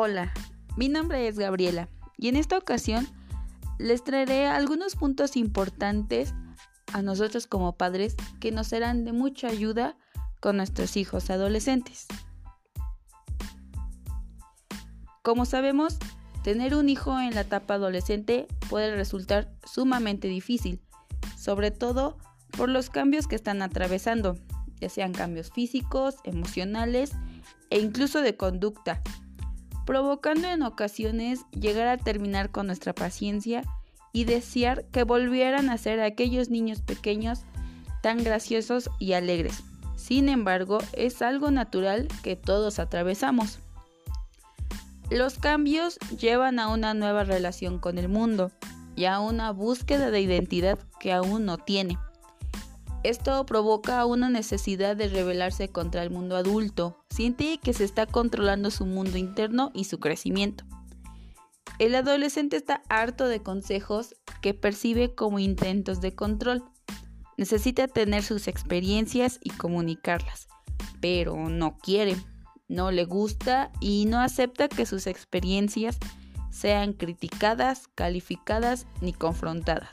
Hola, mi nombre es Gabriela y en esta ocasión les traeré algunos puntos importantes a nosotros como padres que nos serán de mucha ayuda con nuestros hijos adolescentes. Como sabemos, tener un hijo en la etapa adolescente puede resultar sumamente difícil, sobre todo por los cambios que están atravesando, ya sean cambios físicos, emocionales e incluso de conducta, provocando en ocasiones llegar a terminar con nuestra paciencia y desear que volvieran a ser aquellos niños pequeños tan graciosos y alegres. Sin embargo, es algo natural que todos atravesamos. Los cambios llevan a una nueva relación con el mundo y a una búsqueda de identidad que aún no tiene. Esto provoca una necesidad de rebelarse contra el mundo adulto. Siente que se está controlando su mundo interno y su crecimiento. El adolescente está harto de consejos que percibe como intentos de control. Necesita tener sus experiencias y comunicarlas, pero no quiere, no le gusta y no acepta que sus experiencias sean criticadas, calificadas ni confrontadas.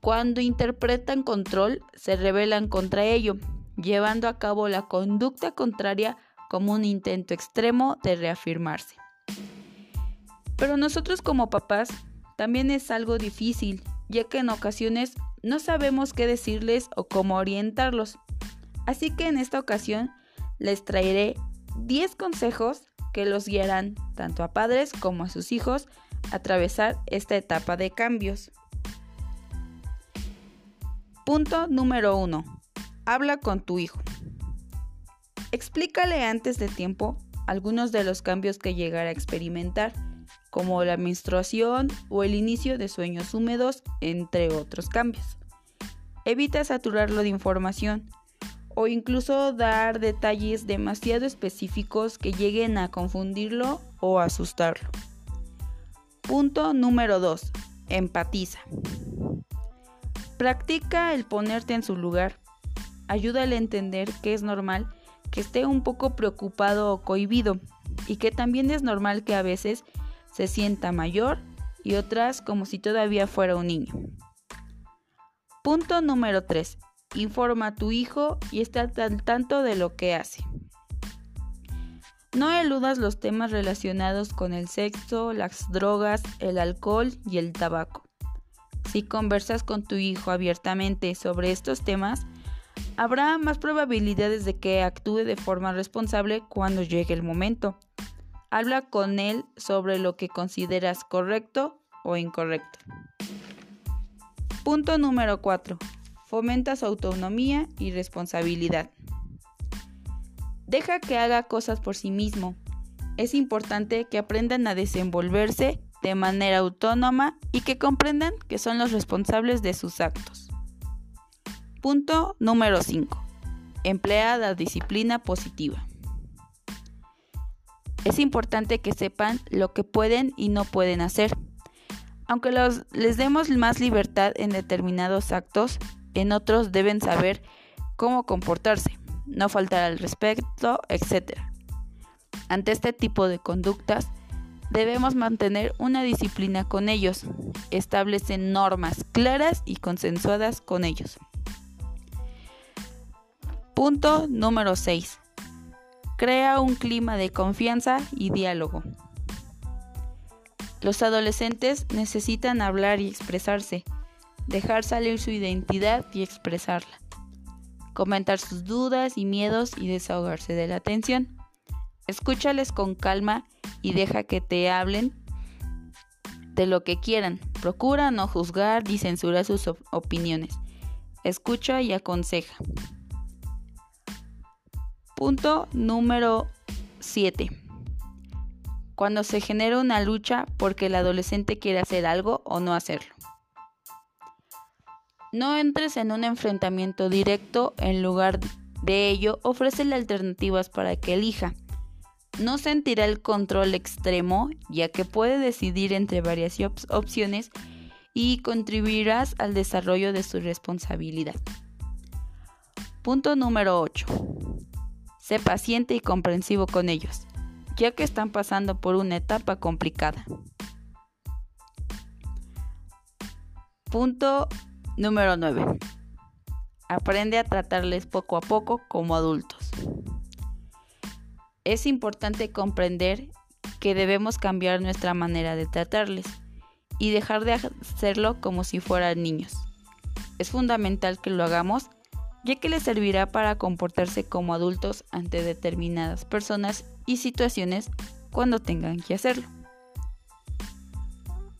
Cuando interpretan control, se rebelan contra ello, llevando a cabo la conducta contraria como un intento extremo de reafirmarse. Pero nosotros como papás también es algo difícil, ya que en ocasiones no sabemos qué decirles o cómo orientarlos. Así que en esta ocasión les traeré 10 consejos que los guiarán tanto a padres como a sus hijos a atravesar esta etapa de cambios. Punto número 1. Habla con tu hijo. Explícale antes de tiempo algunos de los cambios que llegará a experimentar, como la menstruación o el inicio de sueños húmedos, entre otros cambios. Evita saturarlo de información o incluso dar detalles demasiado específicos que lleguen a confundirlo o asustarlo. Punto número 2. Empatiza. Practica el ponerte en su lugar. Ayúdale a entender que es normal que esté un poco preocupado o cohibido y que también es normal que a veces se sienta mayor y otras como si todavía fuera un niño. Punto número 3. Informa a tu hijo y está al tanto de lo que hace. No eludas los temas relacionados con el sexo, las drogas, el alcohol y el tabaco. Si conversas con tu hijo abiertamente sobre estos temas, habrá más probabilidades de que actúe de forma responsable cuando llegue el momento. Habla con él sobre lo que consideras correcto o incorrecto. Punto número 4. Fomenta su autonomía y responsabilidad. Deja que haga cosas por sí mismo. Es importante que aprendan a desenvolverse de manera autónoma y que comprendan que son los responsables de sus actos. Punto número 5. Emplea la disciplina positiva. Es importante que sepan lo que pueden y no pueden hacer. Aunque les demos más libertad en determinados actos, en otros deben saber cómo comportarse, no faltar al respeto, etc. Ante este tipo de conductas, Debemos mantener una disciplina con ellos. Establecen normas claras y consensuadas con ellos. Punto número 6. Crea un clima de confianza y diálogo. Los adolescentes necesitan hablar y expresarse, dejar salir su identidad y expresarla, comentar sus dudas y miedos y desahogarse de la atención. Escúchales con calma y deja que te hablen de lo que quieran. Procura no juzgar ni censurar sus opiniones. Escucha y aconseja. Punto número 7. Cuando se genera una lucha porque el adolescente quiere hacer algo o no hacerlo. No entres en un enfrentamiento directo, en lugar de ello, ofrécele alternativas para que elija no sentirá el control extremo ya que puede decidir entre varias opciones y contribuirás al desarrollo de su responsabilidad. Punto número 8. Sé paciente y comprensivo con ellos. ya que están pasando por una etapa complicada. Punto número 9. Aprende a tratarles poco a poco como adultos. Es importante comprender que debemos cambiar nuestra manera de tratarles y dejar de hacerlo como si fueran niños. Es fundamental que lo hagamos ya que les servirá para comportarse como adultos ante determinadas personas y situaciones cuando tengan que hacerlo.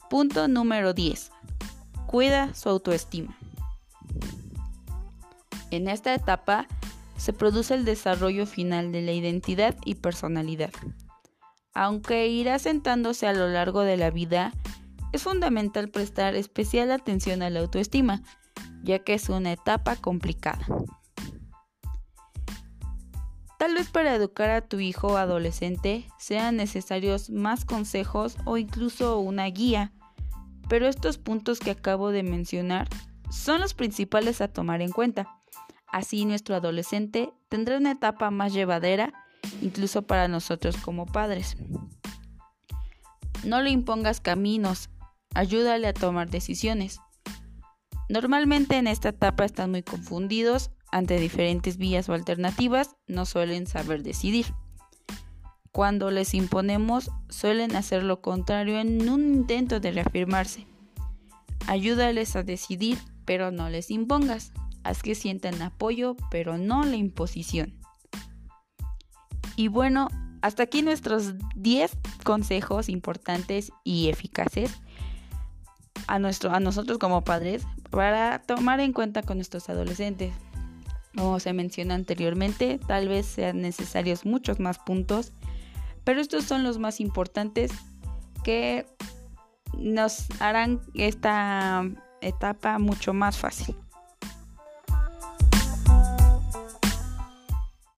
Punto número 10. Cuida su autoestima. En esta etapa se produce el desarrollo final de la identidad y personalidad. Aunque irá sentándose a lo largo de la vida, es fundamental prestar especial atención a la autoestima, ya que es una etapa complicada. Tal vez para educar a tu hijo adolescente sean necesarios más consejos o incluso una guía, pero estos puntos que acabo de mencionar son los principales a tomar en cuenta. Así nuestro adolescente tendrá una etapa más llevadera, incluso para nosotros como padres. No le impongas caminos, ayúdale a tomar decisiones. Normalmente en esta etapa están muy confundidos ante diferentes vías o alternativas, no suelen saber decidir. Cuando les imponemos, suelen hacer lo contrario en un intento de reafirmarse. Ayúdales a decidir, pero no les impongas. Haz que sientan apoyo, pero no la imposición. Y bueno, hasta aquí nuestros 10 consejos importantes y eficaces a, nuestro, a nosotros como padres para tomar en cuenta con nuestros adolescentes. Como se mencionó anteriormente, tal vez sean necesarios muchos más puntos, pero estos son los más importantes que nos harán esta etapa mucho más fácil.